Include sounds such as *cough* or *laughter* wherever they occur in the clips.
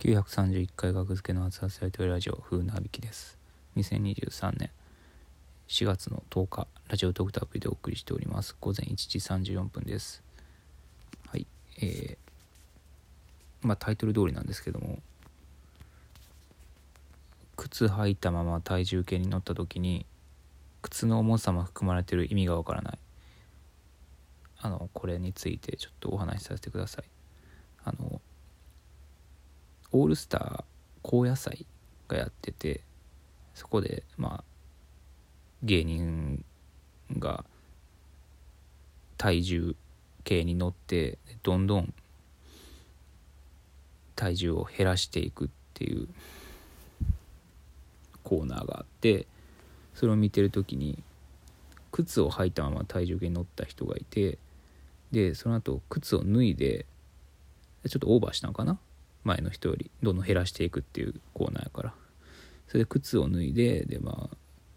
931回学付けの熱々やりとりラジオ風なびきです。2023年。4月の10日ラジオトークタープリでお送りしております。午前1時34分です。はい。えー、まあタイトル通りなんですけども靴履いたまま体重計に乗った時に靴の重さも含まれている意味がわからない。あのこれについてちょっとお話しさせてください。あのオールスター高野菜がやっててそこでまあ芸人が体重計に乗ってどんどん体重を減らしていくっていうコーナーがあってそれを見てる時に靴を履いたまま体重計に乗った人がいてでその後靴を脱いでちょっとオーバーしたのかな前の人よりどんどん減らしていくっていうコーナーやから。それで靴を脱いででまあ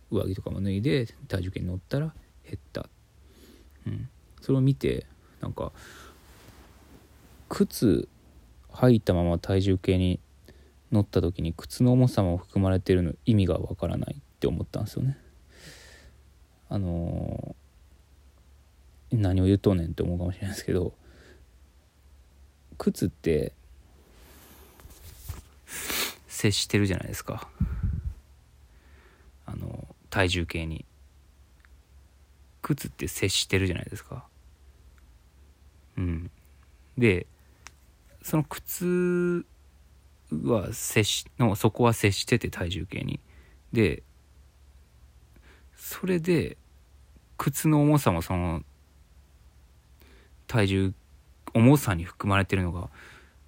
上着とかも脱いで体重計に乗ったら減った。うん。それを見てなんか靴履いたまま体重計に乗った時に靴の重さも含まれてるの意味がわからないって思ったんですよね。あのー、何を言うとんねんって思うかもしれないですけど靴って接してるじゃないですか。あの体重計に。靴って接してるじゃないですか。うん。でその靴は接しのそこは接してて体重計に。でそれで靴の重さもその体重重さに含まれてるのが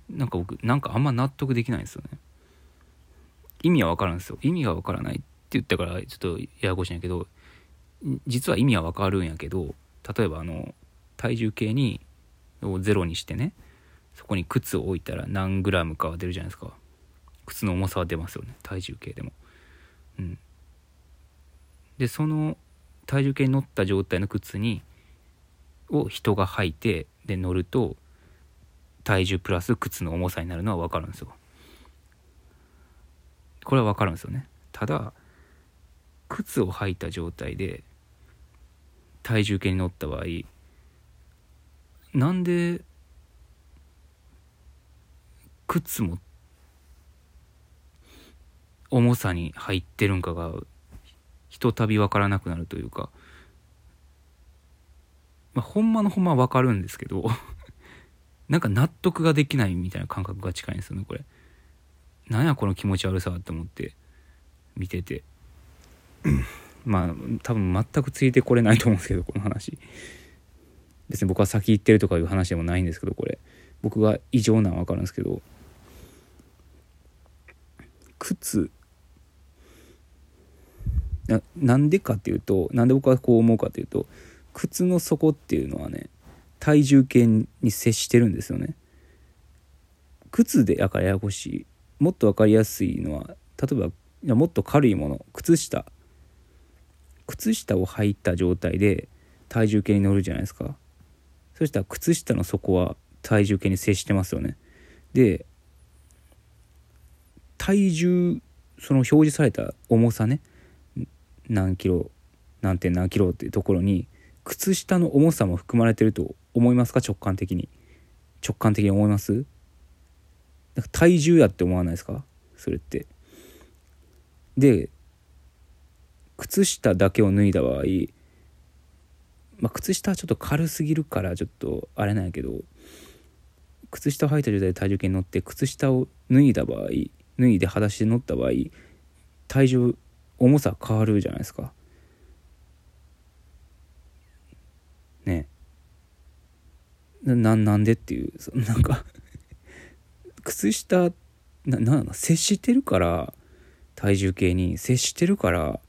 なんか僕なんかあんま納得できないんですよね。意味はわかるんですよ。意味がわからないって言ったからちょっとややこしいんやけど実は意味はわかるんやけど例えばあの体重計にをゼロにしてねそこに靴を置いたら何グラムかは出るじゃないですか。靴の重さは出ますよね体重計でも。うん。でその体重計に乗った状態の靴にを人が履いてで乗ると体重プラス靴の重さになるのは分かるんですよ。これは分かるんですよねただ靴を履いた状態で体重計に乗った場合なんで靴も重さに入ってるんかがひとたび分からなくなるというか、まあ、ほんまのほんまは分かるんですけどなんか納得ができないみたいな感覚が近いんですよねこれ。なんやこの気持ち悪さって思って見てて。*clears throat* まあ多分全くついてこれないと思うんですけどこの話。別に僕は先行ってるとかいう話でもないんですけどこれ。僕が異常なのは分かるんですけど靴ななんでかっていうとなんで僕はこう思うかっていうと靴の底っていうのはね体重計に接してるんですよね。靴でやからややこしいもっと分かりやすいのは例えばいやもっと軽いもの靴下。靴下を履いた状態で体重計に乗るじゃないですか。そしたら靴下の底は体重計に接してますよね。で体重その表示された重さね。何キロ何点何キロっていうところに靴下の重さも含まれてると思いますか？直感的に。直感的に思います？体重やって思わないですか？それって。で靴下だけを脱いだ場合まあ靴下はちょっと軽すぎるからちょっとあれなんやけど靴下を履いた状態で体重計に乗って靴下を脱いだ場合脱いで裸足で乗った場合体重重さ変わるじゃないですか。ね。ななんでっていうなんか靴下ななん接してるから体重計に接してるから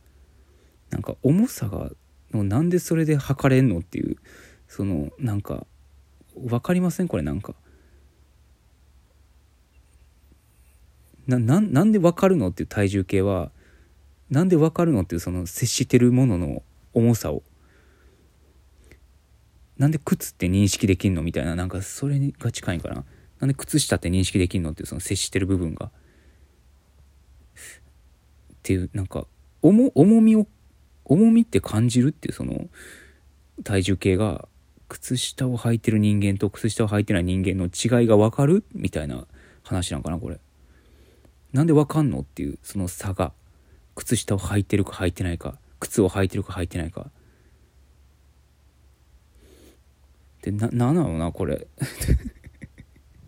なんか重さがなんでそれで測れんのっていうそのなんか分かりません？これなんか。ななんで分かるのっていう体重計はなんで分かるのっていうその接してるものの重さを。なんで靴って認識できんの？みたいななんかそれが近いんかな。なんで靴下って認識できんのっていうその接してる部分が。っていうなんか重重みを重みって感じるっていうその体重計が靴下を履いてる人間と靴下を履いてない人間の違いが分かるみたいな話なんかなこれ。なんで分かんのっていうその差が靴下を履いてるか履いてないか靴を履いてるか履いてないか。でななんなのなこれ。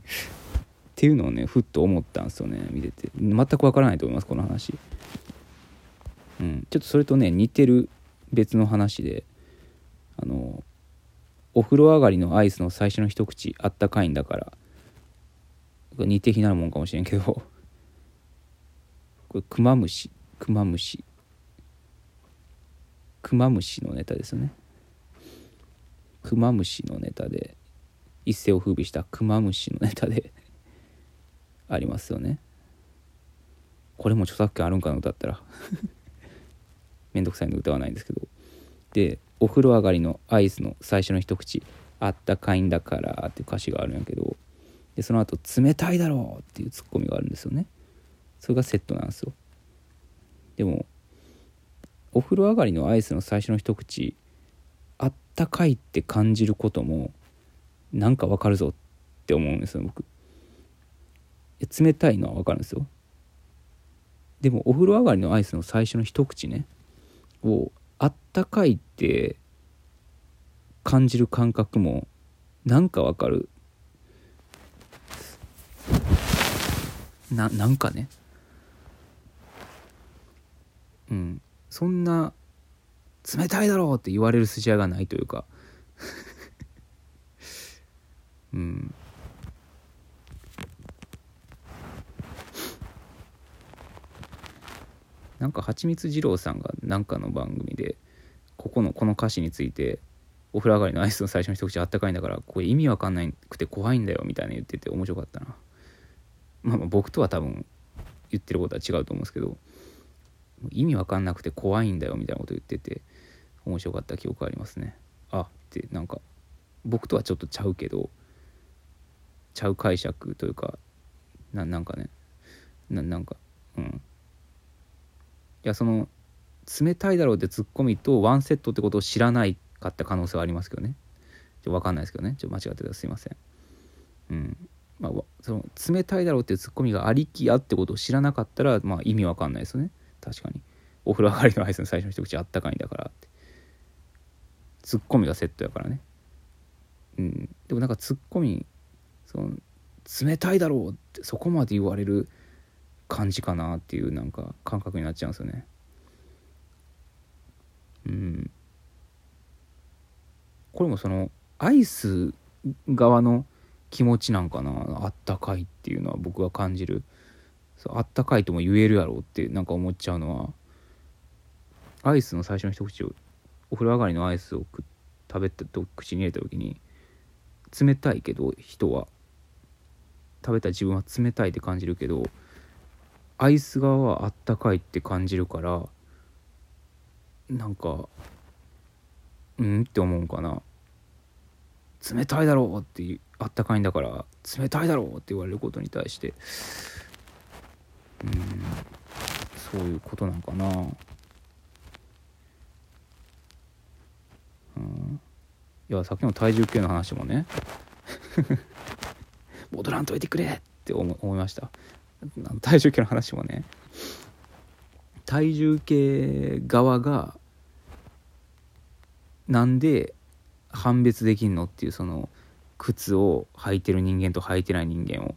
っていうのをねふっと思ったんですよね見てて。全く分からないと思いますこの話。うん。ちょっとそれとね似てる別の話であのお風呂上がりのアイスの最初の一口あったかいんだから似て非なるもんかもしれんけどこれクマムシクマムシクマムシのネタですよね。クマムシのネタで一世を風靡したクマムシのネタで *laughs* ありますよね。これも著作権あるんかな歌ったら。*laughs* めんどくさいの歌わないんですけど。でお風呂上がりのアイスの最初の一口。あったかいんだからっていう歌詞があるんやけど。でその後冷たいだろうっていうツッコミがあるんですよね。それがセットなんですよ。でもお風呂上がりのアイスの最初の一口。あったかいって感じることもなんかわかるぞって思うんですよ僕。冷たいのはわかるんですよ。でもお風呂上がりのアイスの最初の一口ねをあったかいって感じる感覚もなんかわかる。ななんかね。うん。そんな冷たいだろうって言われる筋合いがないというか。うん。なんか蜂蜜二郎さんがなんかの番組でここのこの歌詞についてお風呂上がりのアイスの最初の一口あったかいんだからこれ意味わかんないくて怖いんだよみたいな言ってて面白かったな。まあまあ僕とは多分言ってることは違うと思うんですけど意味わかんなくて怖いんだよみたいなこと言ってて面白かった記憶ありますね。あってなんか僕とはちょっとちゃうけどちゃう解釈というかななんかね。ななんかうん。いやその冷たいだろうってツッコミとワンセットってことを知らないかった可能性はありますけどね。ちょ分かんないですけどね。ちょ間違ってたらすいません。うん。まあその冷たいだろうってツッコミがありきやってことを知らなかったらまあ意味わかんないですよね。確かに。お風呂上がりのアイスの最初の一口あったかいんだからって。ツッコミがセットやからね。うん。でもなんかツッコミその冷たいだろうってそこまで言われる感じかなっていうなんか感覚になっちゃうんですよね。うん。これもそのアイス側の気持ちなんかなあったかいっていうのは僕が感じる。そうあったかいとも言えるやろうってなんか思っちゃうのはアイスの最初の一口をお風呂上がりのアイスを食べたと口に入れた時に冷たいけど人は食べた自分は冷たいって感じるけどアイス側はあったかいって感じるからなんかうんって思うんかな。冷たいだろうってあったかいんだから冷たいだろうって言われることに対して。うんそういうことなんかな。うん。いやさっきの体重計の話もね。戻らんといてくれって思いました。体重計の話もね。体重計側がなんで判別できんのっていうその靴を履いてる人間と履いてない人間を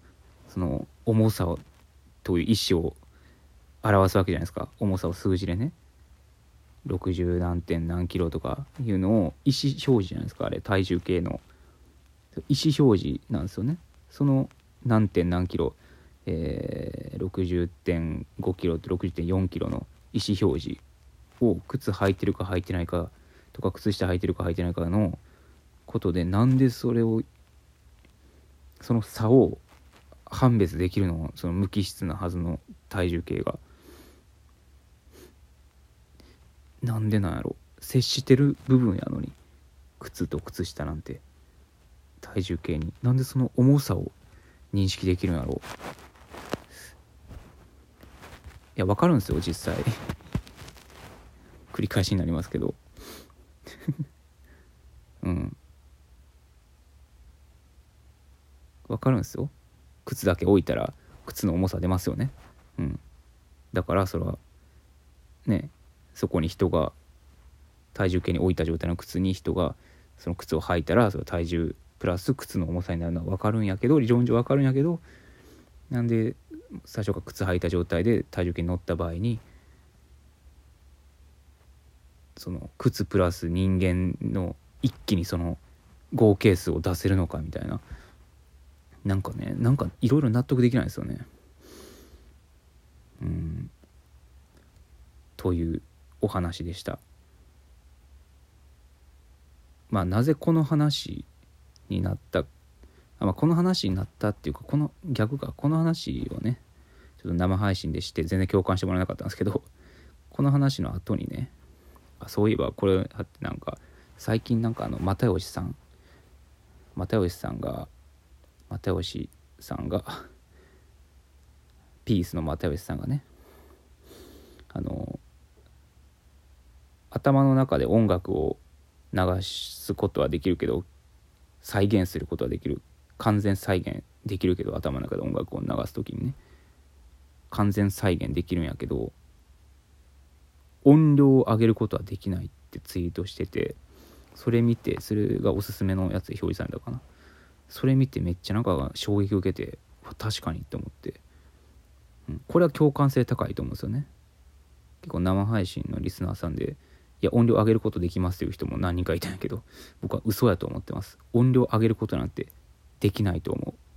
その重さをという意思を表すわけじゃないですか。重さを数字でね。60何点何キロとかいうのを意思表示じゃないですかあれ体重計の意思表示なんですよね。その何点何キロ、えー、60.5キロと60.4キロの意思表示を靴履いてるか履いてないかとか靴下履いてるか履いてないかのことでなんでそれをその差を判別できるのその無機質なはずの体重計が。なんでなんやろ。接してる部分やのに靴と靴下なんて。体重計に。なんでその重さを認識できるんやろう。いや分かるんですよ実際。*laughs* 繰り返しになりますけど。*laughs* うん。分かるんですよ。靴だけ置いたら靴の重さ出ますよね。うん。だからそれはねそこに人が体重計に置いた状態の靴に人がその靴を履いたらその体重プラス靴の重さになるのは分かるんやけど理論上分かるんやけどなんで最初から靴履いた状態で体重計に乗った場合にその靴プラス人間の一気にその合計数を出せるのかみたいななんかねなんかいろいろ納得できないですよね。うんというお話でした。まあなぜこの話になった。まあ、この話になったっていうかこの逆か。この話をねちょっと生配信でして全然共感してもらえなかったんですけど *laughs* この話の後にねあそういえばこれなんか最近なんかあの又吉さん又吉さんが又吉さんがピースの又吉さんがねあの頭の中で音楽を流すことはできるけど再現することはできる。完全再現できるけど頭の中で音楽を流す時にね。完全再現できるんやけど音量を上げることはできないってツイートしててそれ見てそれがおすすめのやつで表示されたかな。それ見てめっちゃなんか衝撃を受けて確かにって思って、うん、これは共感性高いと思うんですよね。結構生配信のリスナーさんでいや音量上げることできますっていう人も何人かいたんやけど僕は嘘やと思ってます。音量上げることなんてできないと思う。